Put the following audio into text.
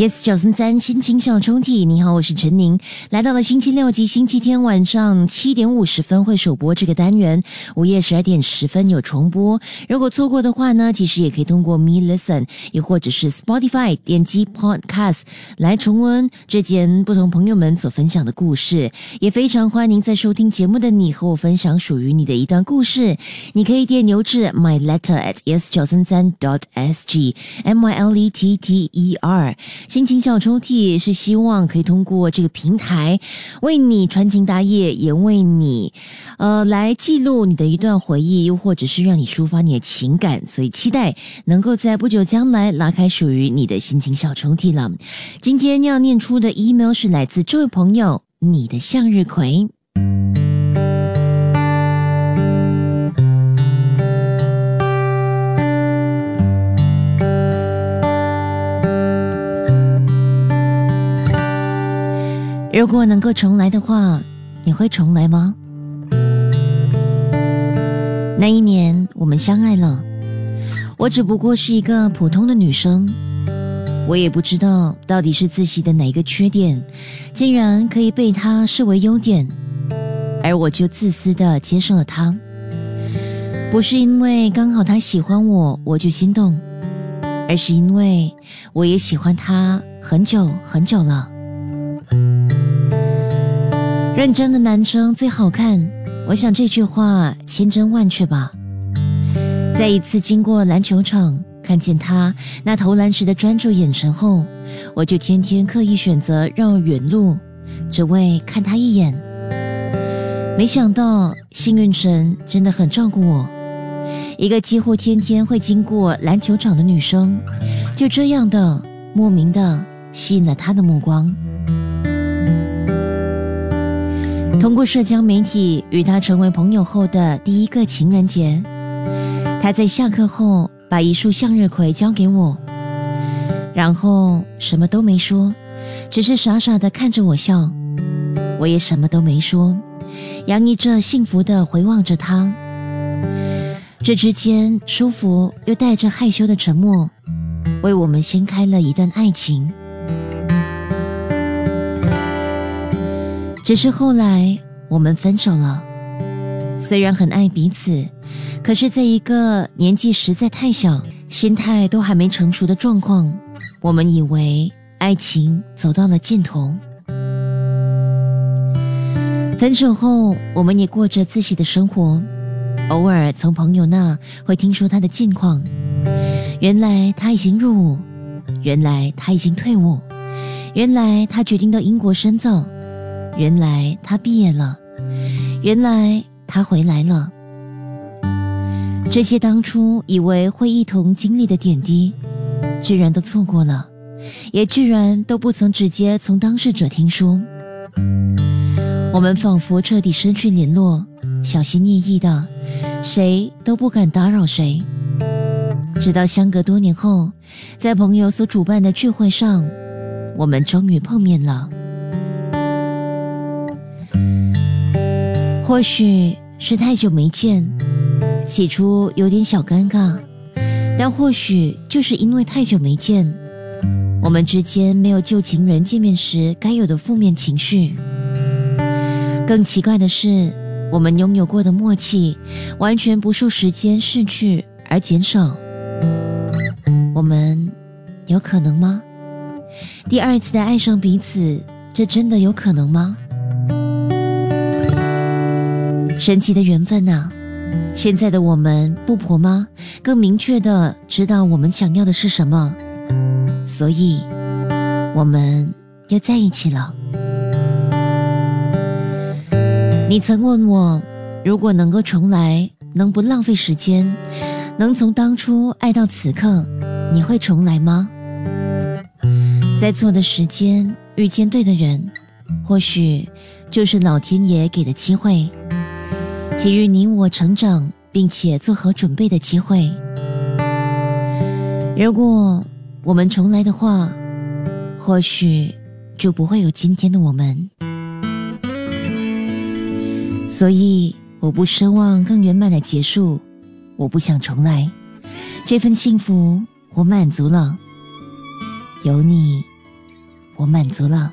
Yes，九三三心情小抽屉，你好，我是陈宁，来到了星期六及星期天晚上七点五十分会首播这个单元，午夜十二点十分有重播。如果错过的话呢，其实也可以通过 Me Listen，又或者是 Spotify 点击 Podcast 来重温这间不同朋友们所分享的故事。也非常欢迎在收听节目的你和我分享属于你的一段故事。你可以电邮至 My Letter at yes 九三三 dot s g m y l e t t e r。心情小抽屉是希望可以通过这个平台为你传情达意，也为你呃来记录你的一段回忆，又或者是让你抒发你的情感，所以期待能够在不久将来拉开属于你的心情小抽屉了。今天要念出的 email 是来自这位朋友，你的向日葵。如果能够重来的话，你会重来吗？那一年我们相爱了，我只不过是一个普通的女生，我也不知道到底是自己的哪一个缺点，竟然可以被他视为优点，而我就自私的接受了他。不是因为刚好他喜欢我，我就心动，而是因为我也喜欢他很久很久了。认真的男生最好看，我想这句话千真万确吧。在一次经过篮球场，看见他那投篮时的专注眼神后，我就天天刻意选择绕远路，只为看他一眼。没想到幸运神真的很照顾我，一个几乎天天会经过篮球场的女生，就这样的莫名的吸引了他的目光。通过社交媒体与他成为朋友后的第一个情人节，他在下课后把一束向日葵交给我，然后什么都没说，只是傻傻的看着我笑。我也什么都没说，洋溢着幸福的回望着他。这之间舒服又带着害羞的沉默，为我们掀开了一段爱情。只是后来我们分手了，虽然很爱彼此，可是在一个年纪实在太小、心态都还没成熟的状况，我们以为爱情走到了尽头。分手后，我们也过着自己的生活，偶尔从朋友那会听说他的近况。原来他已经入伍，原来他已经退伍，原来他决定到英国深造。原来他毕业了，原来他回来了。这些当初以为会一同经历的点滴，居然都错过了，也居然都不曾直接从当事者听说。我们仿佛彻底失去联络，小心翼翼的，谁都不敢打扰谁。直到相隔多年后，在朋友所主办的聚会上，我们终于碰面了。或许是太久没见，起初有点小尴尬，但或许就是因为太久没见，我们之间没有旧情人见面时该有的负面情绪。更奇怪的是，我们拥有过的默契，完全不受时间逝去而减少。我们有可能吗？第二次的爱上彼此，这真的有可能吗？神奇的缘分呐！现在的我们不婆吗？更明确的知道我们想要的是什么，所以我们又在一起了。你曾问我，如果能够重来，能不浪费时间，能从当初爱到此刻，你会重来吗？在错的时间遇见对的人，或许就是老天爷给的机会。给予你我成长，并且做好准备的机会。如果我们重来的话，或许就不会有今天的我们。所以，我不奢望更圆满的结束，我不想重来。这份幸福，我满足了。有你我满足了。